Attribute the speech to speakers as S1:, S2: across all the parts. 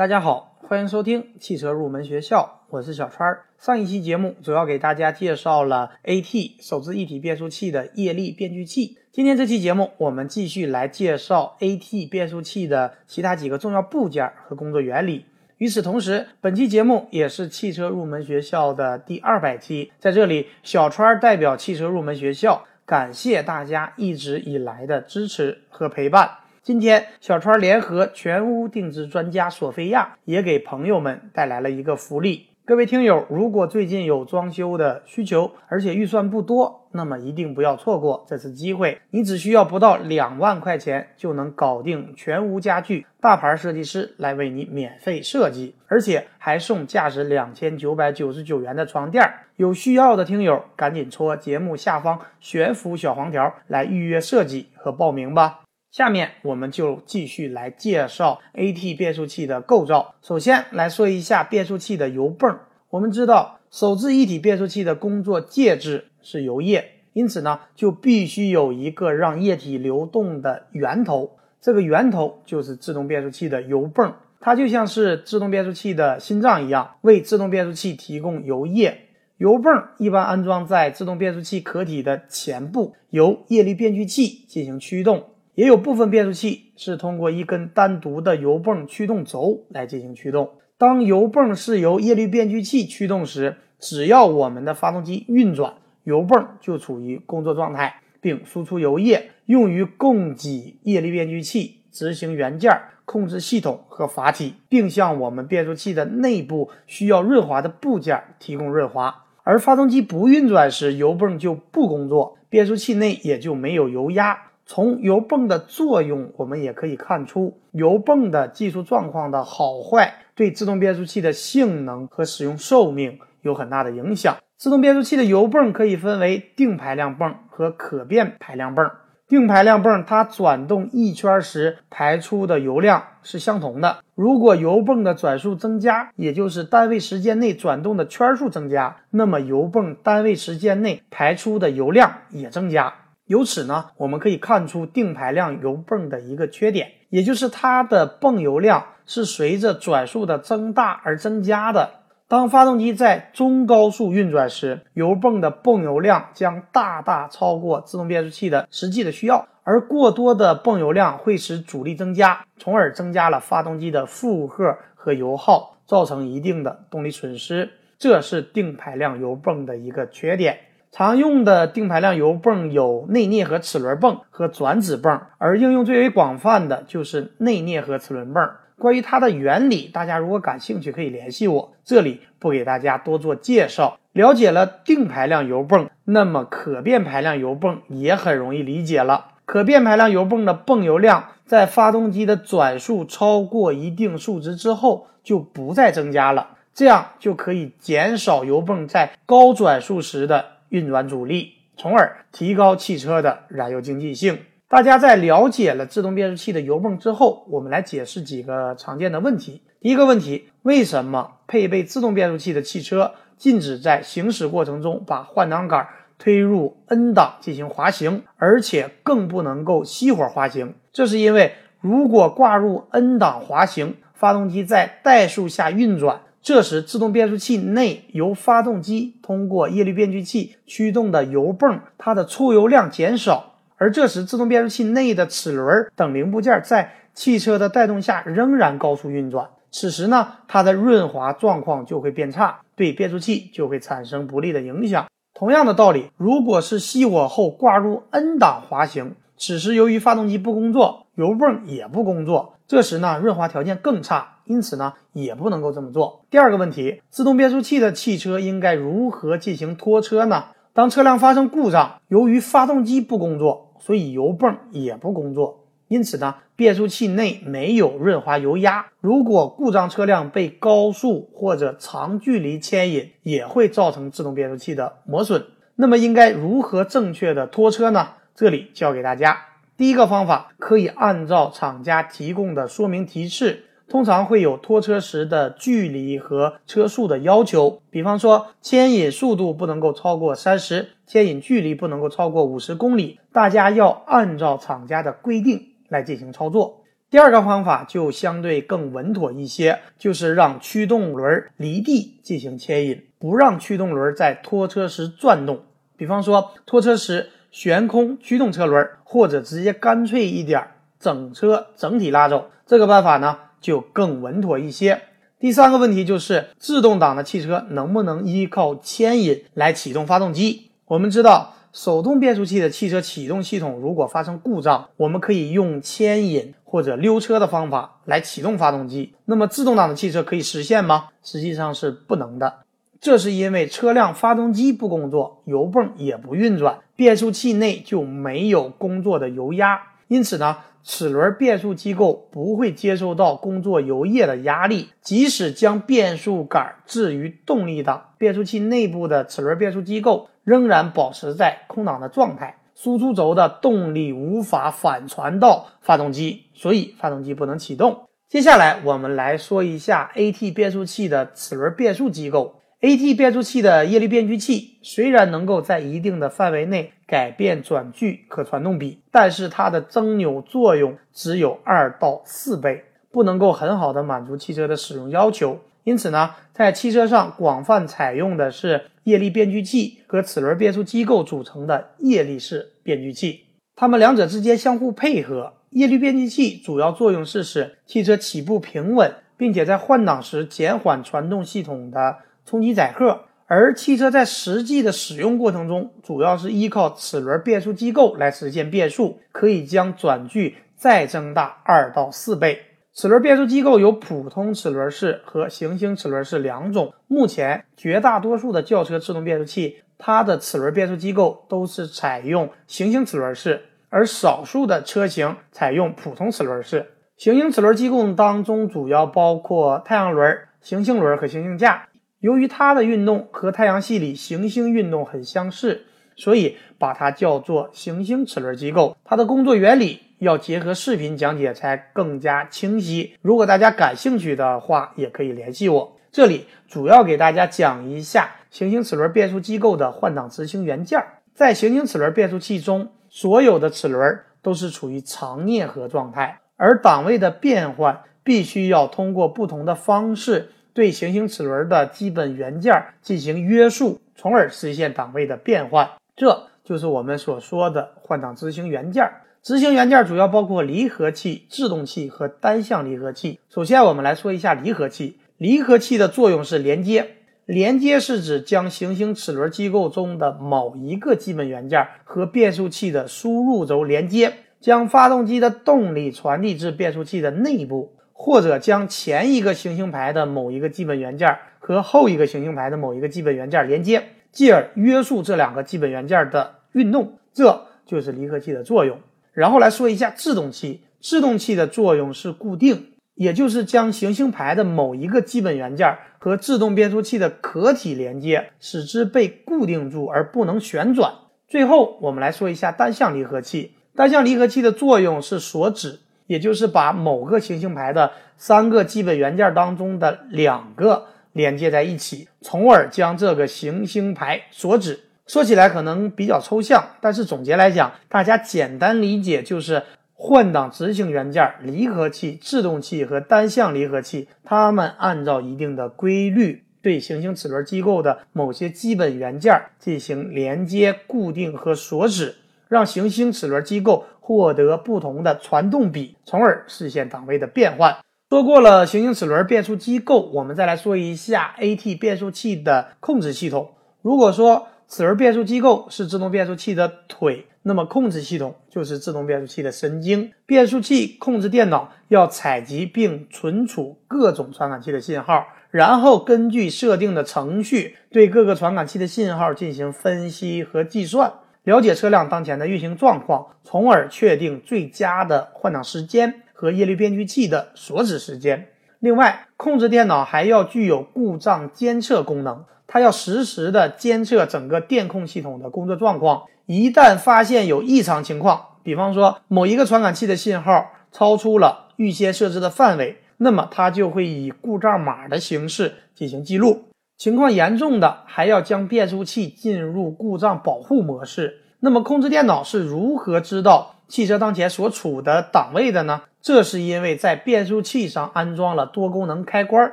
S1: 大家好，欢迎收听汽车入门学校，我是小川。上一期节目主要给大家介绍了 AT 手自一体变速器的液力变矩器。今天这期节目，我们继续来介绍 AT 变速器的其他几个重要部件和工作原理。与此同时，本期节目也是汽车入门学校的第二百期，在这里，小川代表汽车入门学校感谢大家一直以来的支持和陪伴。今天，小川联合全屋定制专家索菲亚，也给朋友们带来了一个福利。各位听友，如果最近有装修的需求，而且预算不多，那么一定不要错过这次机会。你只需要不到两万块钱，就能搞定全屋家具，大牌设计师来为你免费设计，而且还送价值两千九百九十九元的床垫。有需要的听友，赶紧戳节目下方悬浮小黄条来预约设计和报名吧。下面我们就继续来介绍 AT 变速器的构造。首先来说一下变速器的油泵。我们知道手自一体变速器的工作介质是油液，因此呢就必须有一个让液体流动的源头。这个源头就是自动变速器的油泵，它就像是自动变速器的心脏一样，为自动变速器提供油液。油泵一般安装在自动变速器壳体的前部，由液力变矩器进行驱动。也有部分变速器是通过一根单独的油泵驱动轴来进行驱动。当油泵是由液力变矩器驱动时，只要我们的发动机运转，油泵就处于工作状态，并输出油液，用于供给液力变矩器、执行元件、控制系统和阀体，并向我们变速器的内部需要润滑的部件提供润滑。而发动机不运转时，油泵就不工作，变速器内也就没有油压。从油泵的作用，我们也可以看出，油泵的技术状况的好坏，对自动变速器的性能和使用寿命有很大的影响。自动变速器的油泵可以分为定排量泵和可变排量泵。定排量泵它转动一圈时排出的油量是相同的。如果油泵的转速增加，也就是单位时间内转动的圈数增加，那么油泵单位时间内排出的油量也增加。由此呢，我们可以看出定排量油泵的一个缺点，也就是它的泵油量是随着转速的增大而增加的。当发动机在中高速运转时，油泵的泵油量将大大超过自动变速器的实际的需要，而过多的泵油量会使阻力增加，从而增加了发动机的负荷和油耗，造成一定的动力损失。这是定排量油泵的一个缺点。常用的定排量油泵有内啮合齿轮泵和转子泵，而应用最为广泛的就是内啮合齿轮泵。关于它的原理，大家如果感兴趣，可以联系我，这里不给大家多做介绍。了解了定排量油泵，那么可变排量油泵也很容易理解了。可变排量油泵的泵油量在发动机的转速超过一定数值之后就不再增加了，这样就可以减少油泵在高转速时的。运转阻力，从而提高汽车的燃油经济性。大家在了解了自动变速器的油泵之后，我们来解释几个常见的问题。第一个问题，为什么配备自动变速器的汽车禁止在行驶过程中把换挡杆推入 N 档进行滑行，而且更不能够熄火滑行？这是因为，如果挂入 N 档滑行，发动机在怠速下运转。这时，自动变速器内由发动机通过液力变矩器驱动的油泵，它的出油量减少，而这时自动变速器内的齿轮等零部件在汽车的带动下仍然高速运转。此时呢，它的润滑状况就会变差，对变速器就会产生不利的影响。同样的道理，如果是熄火后挂入 N 档滑行，此时由于发动机不工作，油泵也不工作。这时呢，润滑条件更差，因此呢，也不能够这么做。第二个问题，自动变速器的汽车应该如何进行拖车呢？当车辆发生故障，由于发动机不工作，所以油泵也不工作，因此呢，变速器内没有润滑油压。如果故障车辆被高速或者长距离牵引，也会造成自动变速器的磨损。那么应该如何正确的拖车呢？这里教给大家。第一个方法可以按照厂家提供的说明提示，通常会有拖车时的距离和车速的要求。比方说，牵引速度不能够超过三十，牵引距离不能够超过五十公里。大家要按照厂家的规定来进行操作。第二个方法就相对更稳妥一些，就是让驱动轮离地进行牵引，不让驱动轮在拖车时转动。比方说，拖车时悬空驱动车轮，或者直接干脆一点，整车整体拉走。这个办法呢，就更稳妥一些。第三个问题就是，自动挡的汽车能不能依靠牵引来启动发动机？我们知道。手动变速器的汽车启动系统如果发生故障，我们可以用牵引或者溜车的方法来启动发动机。那么自动挡的汽车可以实现吗？实际上是不能的。这是因为车辆发动机不工作，油泵也不运转，变速器内就没有工作的油压，因此呢。齿轮变速机构不会接收到工作油液的压力，即使将变速杆置于动力档，变速器内部的齿轮变速机构仍然保持在空档的状态，输出轴的动力无法反传到发动机，所以发动机不能启动。接下来我们来说一下 AT 变速器的齿轮变速机构。AT 变速器的液力变矩器虽然能够在一定的范围内改变转距可传动比，但是它的增扭作用只有二到四倍，不能够很好的满足汽车的使用要求。因此呢，在汽车上广泛采用的是液力变矩器和齿轮变速机构组成的液力式变矩器，它们两者之间相互配合。液力变矩器主要作用是使汽车起步平稳，并且在换挡时减缓传动系统的。冲击载荷，而汽车在实际的使用过程中，主要是依靠齿轮变速机构来实现变速，可以将转距再增大二到四倍。齿轮变速机构有普通齿轮式和行星齿轮式两种。目前绝大多数的轿车自动变速器，它的齿轮变速机构都是采用行星齿轮式，而少数的车型采用普通齿轮式。行星齿轮机构当中主要包括太阳轮、行星轮和行星架。由于它的运动和太阳系里行星运动很相似，所以把它叫做行星齿轮机构。它的工作原理要结合视频讲解才更加清晰。如果大家感兴趣的话，也可以联系我。这里主要给大家讲一下行星齿轮变速机构的换挡执行元件。在行星齿轮变速器中，所有的齿轮都是处于常啮合状态，而档位的变换必须要通过不同的方式。对行星齿轮的基本元件进行约束，从而实现档位的变换，这就是我们所说的换挡执行元件。执行元件主要包括离合器、制动器和单向离合器。首先，我们来说一下离合器。离合器的作用是连接，连接是指将行星齿轮机构中的某一个基本元件和变速器的输入轴连接，将发动机的动力传递至变速器的内部。或者将前一个行星牌的某一个基本元件和后一个行星牌的某一个基本元件连接，继而约束这两个基本元件的运动，这就是离合器的作用。然后来说一下制动器，制动器的作用是固定，也就是将行星牌的某一个基本元件和制动变速器的壳体连接，使之被固定住而不能旋转。最后，我们来说一下单向离合器，单向离合器的作用是锁止。也就是把某个行星牌的三个基本元件当中的两个连接在一起，从而将这个行星牌锁止。说起来可能比较抽象，但是总结来讲，大家简单理解就是换挡执行元件、离合器、制动器和单向离合器，它们按照一定的规律对行星齿轮机构的某些基本元件进行连接、固定和锁止。让行星齿轮机构获得不同的传动比，从而实现档位的变换。说过了行星齿轮变速机构，我们再来说一下 AT 变速器的控制系统。如果说齿轮变速机构是自动变速器的腿，那么控制系统就是自动变速器的神经。变速器控制电脑要采集并存储各种传感器的信号，然后根据设定的程序对各个传感器的信号进行分析和计算。了解车辆当前的运行状况，从而确定最佳的换挡时间和液力变矩器的锁止时间。另外，控制电脑还要具有故障监测功能，它要实时的监测整个电控系统的工作状况。一旦发现有异常情况，比方说某一个传感器的信号超出了预先设置的范围，那么它就会以故障码的形式进行记录。情况严重的，还要将变速器进入故障保护模式。那么，控制电脑是如何知道汽车当前所处的档位的呢？这是因为在变速器上安装了多功能开关。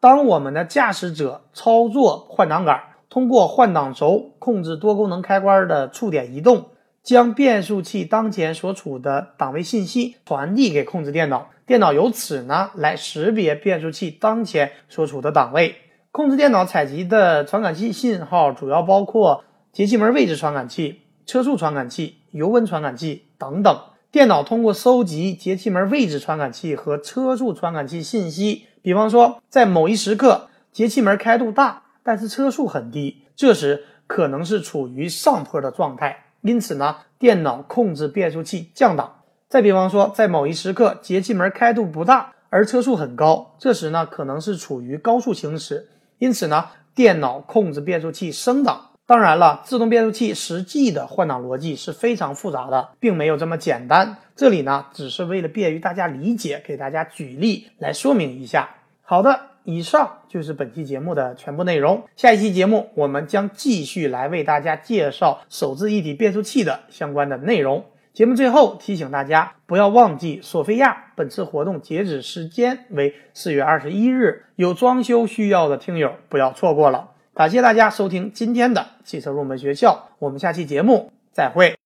S1: 当我们的驾驶者操作换挡杆，通过换挡轴控制多功能开关的触点移动，将变速器当前所处的档位信息传递给控制电脑，电脑由此呢来识别变速器当前所处的档位。控制电脑采集的传感器信号主要包括节气门位置传感器、车速传感器、油温传感器等等。电脑通过收集节气门位置传感器和车速传感器信息，比方说在某一时刻节气门开度大，但是车速很低，这时可能是处于上坡的状态，因此呢，电脑控制变速器降档。再比方说，在某一时刻节气门开度不大，而车速很高，这时呢，可能是处于高速行驶。因此呢，电脑控制变速器升档。当然了，自动变速器实际的换挡逻辑是非常复杂的，并没有这么简单。这里呢，只是为了便于大家理解，给大家举例来说明一下。好的，以上就是本期节目的全部内容。下一期节目，我们将继续来为大家介绍手自一体变速器的相关的内容。节目最后提醒大家，不要忘记索菲亚本次活动截止时间为四月二十一日，有装修需要的听友不要错过了。感谢大家收听今天的汽车入门学校，我们下期节目再会。